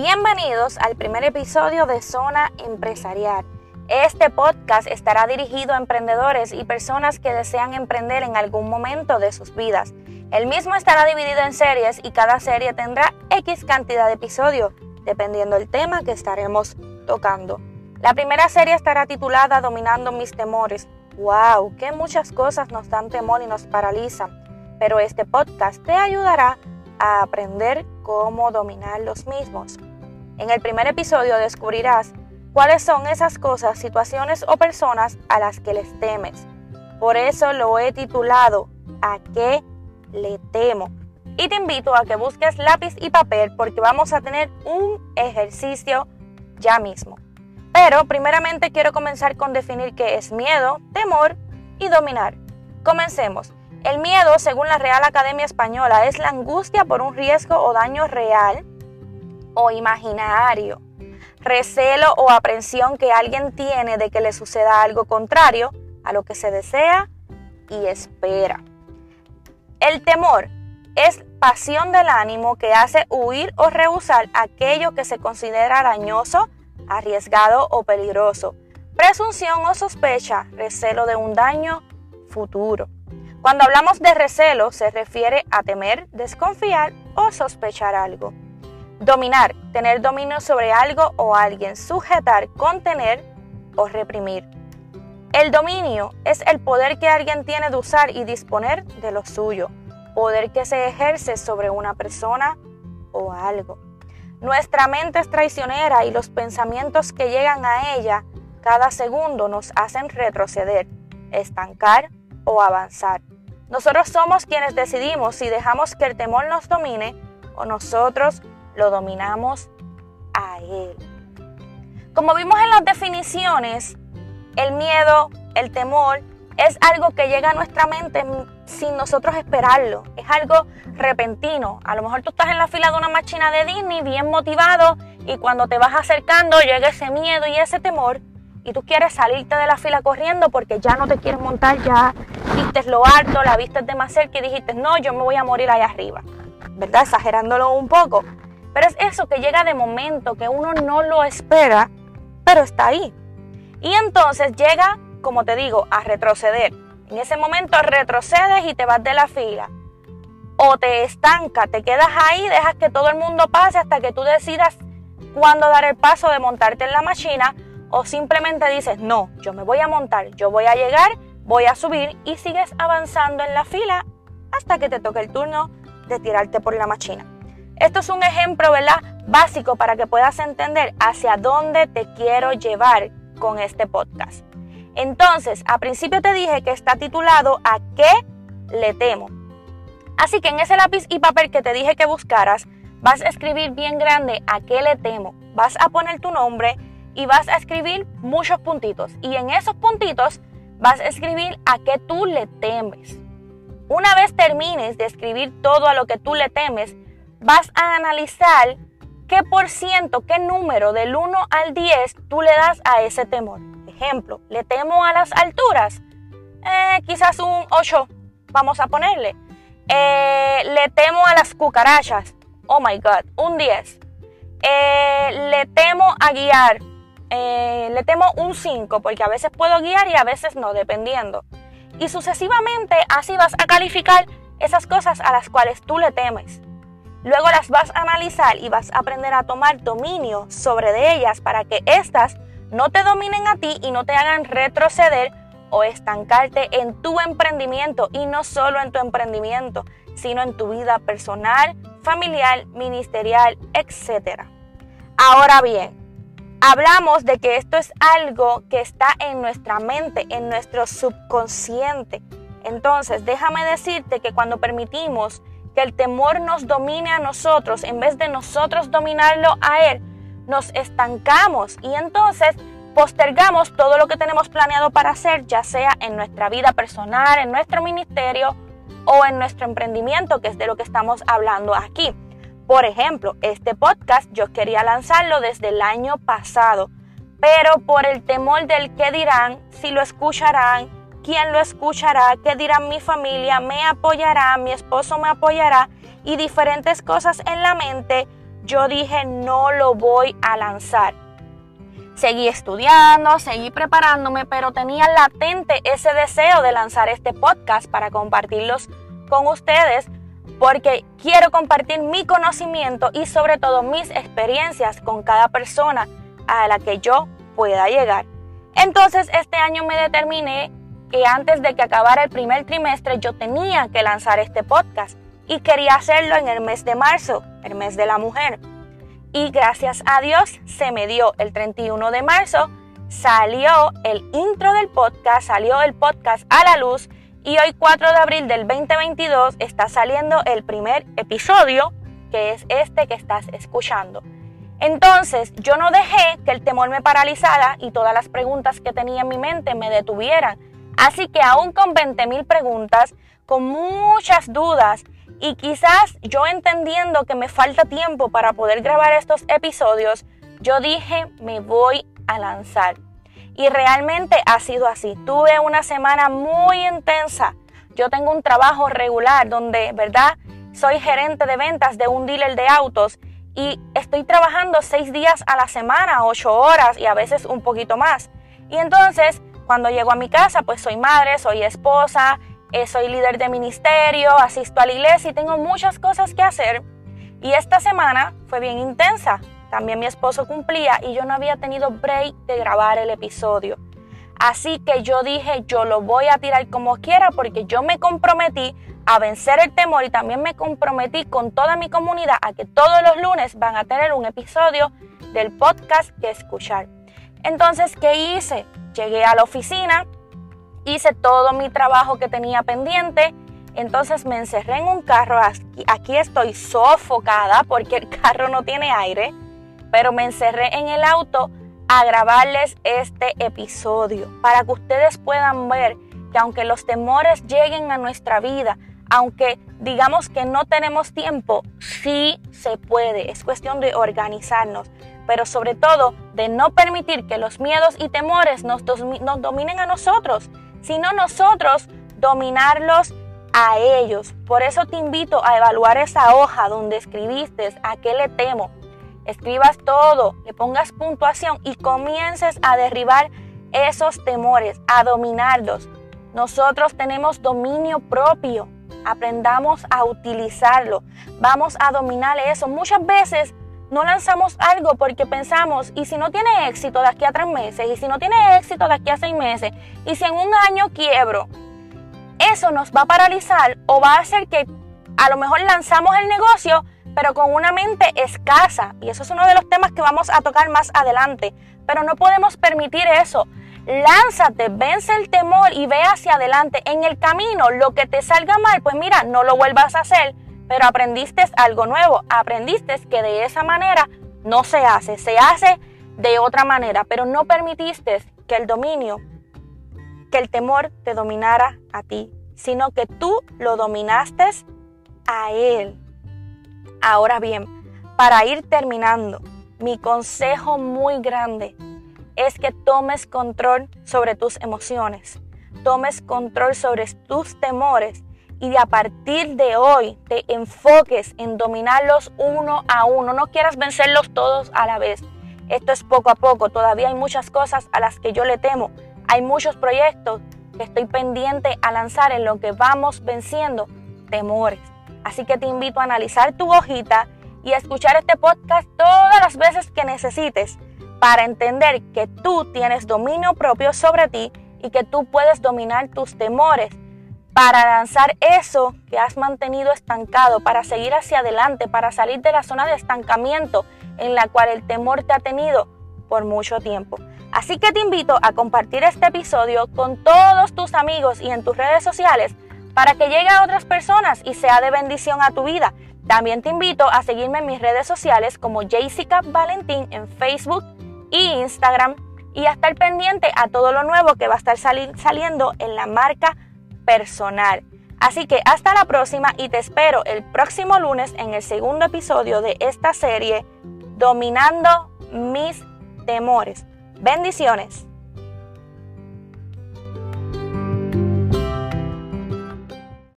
Bienvenidos al primer episodio de Zona Empresarial. Este podcast estará dirigido a emprendedores y personas que desean emprender en algún momento de sus vidas. El mismo estará dividido en series y cada serie tendrá X cantidad de episodios, dependiendo del tema que estaremos tocando. La primera serie estará titulada Dominando mis temores. ¡Wow! Que muchas cosas nos dan temor y nos paralizan. Pero este podcast te ayudará a aprender cómo dominar los mismos. En el primer episodio descubrirás cuáles son esas cosas, situaciones o personas a las que les temes. Por eso lo he titulado ¿A qué le temo? Y te invito a que busques lápiz y papel porque vamos a tener un ejercicio ya mismo. Pero primeramente quiero comenzar con definir qué es miedo, temor y dominar. Comencemos. El miedo, según la Real Academia Española, es la angustia por un riesgo o daño real o imaginario, recelo o aprensión que alguien tiene de que le suceda algo contrario a lo que se desea y espera. El temor es pasión del ánimo que hace huir o rehusar aquello que se considera dañoso, arriesgado o peligroso. Presunción o sospecha, recelo de un daño futuro. Cuando hablamos de recelo se refiere a temer, desconfiar o sospechar algo. Dominar, tener dominio sobre algo o alguien, sujetar, contener o reprimir. El dominio es el poder que alguien tiene de usar y disponer de lo suyo, poder que se ejerce sobre una persona o algo. Nuestra mente es traicionera y los pensamientos que llegan a ella cada segundo nos hacen retroceder, estancar o avanzar. Nosotros somos quienes decidimos si dejamos que el temor nos domine o nosotros lo dominamos a él. Como vimos en las definiciones, el miedo, el temor, es algo que llega a nuestra mente sin nosotros esperarlo. Es algo repentino. A lo mejor tú estás en la fila de una máquina de Disney bien motivado y cuando te vas acercando llega ese miedo y ese temor y tú quieres salirte de la fila corriendo porque ya no te quieres montar, ya viste lo alto, la viste de más cerca y dijiste, no, yo me voy a morir allá arriba. ¿Verdad? Exagerándolo un poco. Pero es eso que llega de momento, que uno no lo espera, pero está ahí. Y entonces llega, como te digo, a retroceder. En ese momento retrocedes y te vas de la fila. O te estanca, te quedas ahí, dejas que todo el mundo pase hasta que tú decidas cuándo dar el paso de montarte en la máquina. O simplemente dices, no, yo me voy a montar, yo voy a llegar, voy a subir y sigues avanzando en la fila hasta que te toque el turno de tirarte por la máquina. Esto es un ejemplo, ¿verdad? Básico para que puedas entender hacia dónde te quiero llevar con este podcast. Entonces, a principio te dije que está titulado ¿A qué le temo? Así que en ese lápiz y papel que te dije que buscaras, vas a escribir bien grande ¿A qué le temo? Vas a poner tu nombre y vas a escribir muchos puntitos. Y en esos puntitos vas a escribir a qué tú le temes. Una vez termines de escribir todo a lo que tú le temes, vas a analizar qué por ciento, qué número del 1 al 10 tú le das a ese temor. Ejemplo, le temo a las alturas. Eh, quizás un 8, vamos a ponerle. Eh, le temo a las cucarachas. Oh my God, un 10. Eh, le temo a guiar. le temo un 5 porque a veces puedo guiar y a veces no, dependiendo. Y sucesivamente así vas a calificar esas cosas a las cuales tú le temes. Luego las vas a analizar y vas a aprender a tomar dominio sobre de ellas para que éstas no te dominen a ti y no te hagan retroceder o estancarte en tu emprendimiento y no solo en tu emprendimiento, sino en tu vida personal, familiar, ministerial, etc. Ahora bien, hablamos de que esto es algo que está en nuestra mente, en nuestro subconsciente. Entonces, déjame decirte que cuando permitimos que el temor nos domine a nosotros, en vez de nosotros dominarlo a Él, nos estancamos y entonces postergamos todo lo que tenemos planeado para hacer, ya sea en nuestra vida personal, en nuestro ministerio o en nuestro emprendimiento, que es de lo que estamos hablando aquí. Por ejemplo, este podcast yo quería lanzarlo desde el año pasado, pero por el temor del qué dirán, si lo escucharán, quién lo escuchará, qué dirá mi familia, me apoyará, mi esposo me apoyará y diferentes cosas en la mente, yo dije no lo voy a lanzar. Seguí estudiando, seguí preparándome, pero tenía latente ese deseo de lanzar este podcast para compartirlos con ustedes porque quiero compartir mi conocimiento y sobre todo mis experiencias con cada persona a la que yo pueda llegar. Entonces este año me determiné que antes de que acabara el primer trimestre yo tenía que lanzar este podcast y quería hacerlo en el mes de marzo, el mes de la mujer. Y gracias a Dios se me dio el 31 de marzo, salió el intro del podcast, salió el podcast a la luz y hoy 4 de abril del 2022 está saliendo el primer episodio, que es este que estás escuchando. Entonces yo no dejé que el temor me paralizara y todas las preguntas que tenía en mi mente me detuvieran. Así que aún con 20.000 preguntas, con muchas dudas y quizás yo entendiendo que me falta tiempo para poder grabar estos episodios, yo dije me voy a lanzar. Y realmente ha sido así. Tuve una semana muy intensa. Yo tengo un trabajo regular donde, ¿verdad? Soy gerente de ventas de un dealer de autos y estoy trabajando seis días a la semana, ocho horas y a veces un poquito más. Y entonces, cuando llego a mi casa, pues soy madre, soy esposa, eh, soy líder de ministerio, asisto a la iglesia y tengo muchas cosas que hacer. Y esta semana fue bien intensa. También mi esposo cumplía y yo no había tenido break de grabar el episodio. Así que yo dije, yo lo voy a tirar como quiera porque yo me comprometí a vencer el temor y también me comprometí con toda mi comunidad a que todos los lunes van a tener un episodio del podcast que escuchar. Entonces, ¿qué hice? Llegué a la oficina, hice todo mi trabajo que tenía pendiente, entonces me encerré en un carro, aquí, estoy sofocada porque el carro no tiene aire pero me encerré en el auto a grabarles este episodio para que ustedes puedan ver que aunque los temores lleguen a nuestra vida, aunque digamos que no tenemos tiempo, sí se puede. Es cuestión de organizarnos, pero sobre todo de no permitir que los miedos y temores nos, nos dominen a nosotros, sino nosotros dominarlos a ellos. Por eso te invito a evaluar esa hoja donde escribiste a qué le temo, escribas todo, le pongas puntuación y comiences a derribar esos temores, a dominarlos. Nosotros tenemos dominio propio. Aprendamos a utilizarlo. Vamos a dominar eso. Muchas veces no lanzamos algo porque pensamos, y si no tiene éxito de aquí a tres meses, y si no tiene éxito de aquí a seis meses, y si en un año quiebro, eso nos va a paralizar o va a hacer que a lo mejor lanzamos el negocio, pero con una mente escasa. Y eso es uno de los temas que vamos a tocar más adelante. Pero no podemos permitir eso. Lánzate, vence el temor y ve hacia adelante. En el camino, lo que te salga mal, pues mira, no lo vuelvas a hacer, pero aprendiste algo nuevo. Aprendiste que de esa manera no se hace, se hace de otra manera, pero no permitiste que el dominio, que el temor te dominara a ti, sino que tú lo dominaste a él. Ahora bien, para ir terminando, mi consejo muy grande es que tomes control sobre tus emociones, tomes control sobre tus temores y de a partir de hoy te enfoques en dominarlos uno a uno. No quieras vencerlos todos a la vez. Esto es poco a poco. Todavía hay muchas cosas a las que yo le temo. Hay muchos proyectos que estoy pendiente a lanzar en lo que vamos venciendo temores. Así que te invito a analizar tu hojita y a escuchar este podcast todas las veces que necesites para entender que tú tienes dominio propio sobre ti y que tú puedes dominar tus temores para lanzar eso que has mantenido estancado, para seguir hacia adelante, para salir de la zona de estancamiento en la cual el temor te ha tenido por mucho tiempo. Así que te invito a compartir este episodio con todos tus amigos y en tus redes sociales para que llegue a otras personas y sea de bendición a tu vida. También te invito a seguirme en mis redes sociales como Jessica Valentín en Facebook e Instagram y a estar pendiente a todo lo nuevo que va a estar saliendo en la marca personal. Así que hasta la próxima y te espero el próximo lunes en el segundo episodio de esta serie Dominando mis temores. Bendiciones.